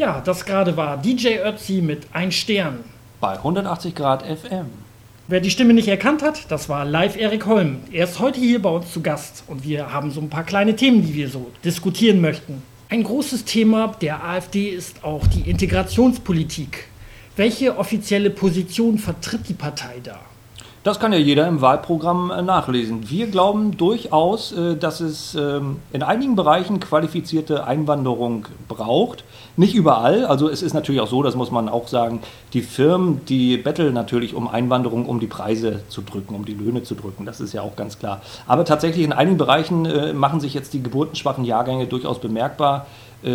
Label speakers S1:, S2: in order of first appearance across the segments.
S1: Ja, das gerade war DJ Ötzi mit Ein Stern.
S2: Bei 180 Grad FM.
S1: Wer die Stimme nicht erkannt hat, das war live Erik Holm. Er ist heute hier bei uns zu Gast und wir haben so ein paar kleine Themen, die wir so diskutieren möchten. Ein großes Thema der AfD ist auch die Integrationspolitik. Welche offizielle Position vertritt die Partei da?
S2: Das kann ja jeder im Wahlprogramm äh, nachlesen. Wir glauben durchaus, äh, dass es ähm, in einigen Bereichen qualifizierte Einwanderung braucht. Nicht überall. Also es ist natürlich auch so, das muss man auch sagen, die Firmen, die betteln natürlich um Einwanderung, um die Preise zu drücken, um die Löhne zu drücken. Das ist ja auch ganz klar. Aber tatsächlich in einigen Bereichen äh, machen sich jetzt die geburtenschwachen Jahrgänge durchaus bemerkbar,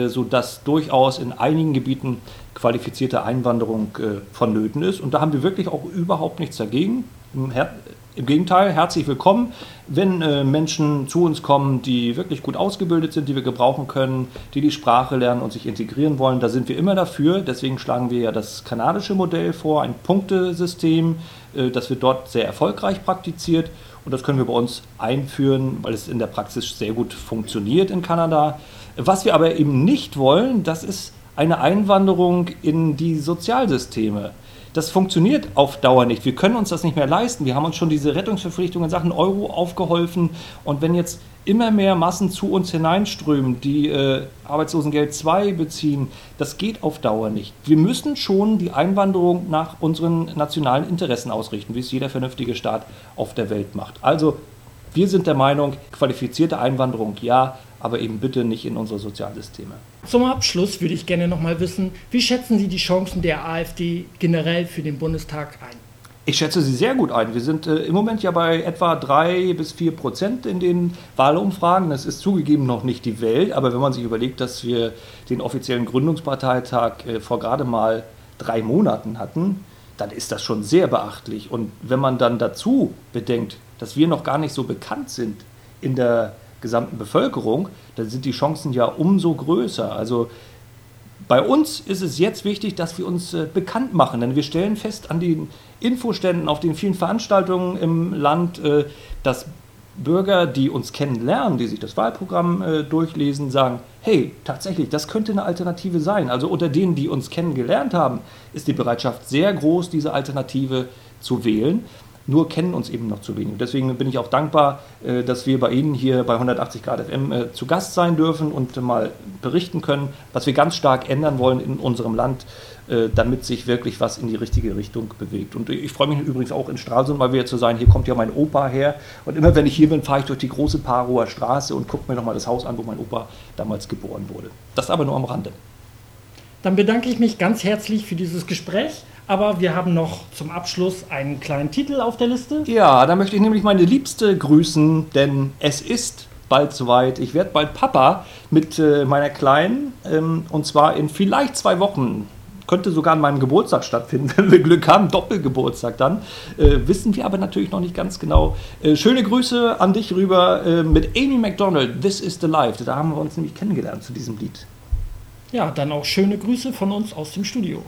S2: sodass durchaus in einigen Gebieten qualifizierte Einwanderung vonnöten ist. Und da haben wir wirklich auch überhaupt nichts dagegen. Im Gegenteil, herzlich willkommen, wenn äh, Menschen zu uns kommen, die wirklich gut ausgebildet sind, die wir gebrauchen können, die die Sprache lernen und sich integrieren wollen. Da sind wir immer dafür. Deswegen schlagen wir ja das kanadische Modell vor, ein Punktesystem. Äh, das wird dort sehr erfolgreich praktiziert und das können wir bei uns einführen, weil es in der Praxis sehr gut funktioniert in Kanada. Was wir aber eben nicht wollen, das ist eine Einwanderung in die Sozialsysteme das funktioniert auf Dauer nicht. Wir können uns das nicht mehr leisten. Wir haben uns schon diese Rettungsverpflichtungen in Sachen Euro aufgeholfen. Und wenn jetzt immer mehr Massen zu uns hineinströmen, die äh, Arbeitslosengeld 2 beziehen, das geht auf Dauer nicht. Wir müssen schon die Einwanderung nach unseren nationalen Interessen ausrichten, wie es jeder vernünftige Staat auf der Welt macht. Also wir sind der Meinung, qualifizierte Einwanderung ja, aber eben bitte nicht in unsere Sozialsysteme.
S1: Zum Abschluss würde ich gerne noch mal wissen, wie schätzen Sie die Chancen der AfD generell für den Bundestag ein?
S2: Ich schätze sie sehr gut ein. Wir sind äh, im Moment ja bei etwa drei bis vier Prozent in den Wahlumfragen. Das ist zugegeben noch nicht die Welt, aber wenn man sich überlegt, dass wir den offiziellen Gründungsparteitag äh, vor gerade mal drei Monaten hatten, dann ist das schon sehr beachtlich. Und wenn man dann dazu bedenkt, dass wir noch gar nicht so bekannt sind in der gesamten Bevölkerung, dann sind die Chancen ja umso größer. Also bei uns ist es jetzt wichtig, dass wir uns äh, bekannt machen, denn wir stellen fest an den Infoständen, auf den vielen Veranstaltungen im Land, äh, dass Bürger, die uns kennenlernen, die sich das Wahlprogramm äh, durchlesen, sagen, hey, tatsächlich, das könnte eine Alternative sein. Also unter denen, die uns kennengelernt haben, ist die Bereitschaft sehr groß, diese Alternative zu wählen nur kennen uns eben noch zu wenig. Deswegen bin ich auch dankbar, äh, dass wir bei Ihnen hier bei 180 Grad FM äh, zu Gast sein dürfen und mal berichten können, was wir ganz stark ändern wollen in unserem Land, äh, damit sich wirklich was in die richtige Richtung bewegt. Und ich freue mich übrigens auch in Stralsund mal wieder zu sein. Hier kommt ja mein Opa her. Und immer wenn ich hier bin, fahre ich durch die große Parower Straße und gucke mir nochmal das Haus an, wo mein Opa damals geboren wurde. Das aber nur am Rande.
S1: Dann bedanke ich mich ganz herzlich für dieses Gespräch. Aber wir haben noch zum Abschluss einen kleinen Titel auf der Liste.
S2: Ja, da möchte ich nämlich meine Liebste grüßen, denn es ist bald soweit. Ich werde bald Papa mit äh, meiner Kleinen ähm, und zwar in vielleicht zwei Wochen. Könnte sogar an meinem Geburtstag stattfinden, wenn wir Glück haben, Doppelgeburtstag dann. Äh, wissen wir aber natürlich noch nicht ganz genau. Äh, schöne Grüße an dich rüber äh, mit Amy McDonald, This is the Life. Da haben wir uns nämlich kennengelernt zu diesem Lied.
S1: Ja, dann auch schöne Grüße von uns aus dem Studio.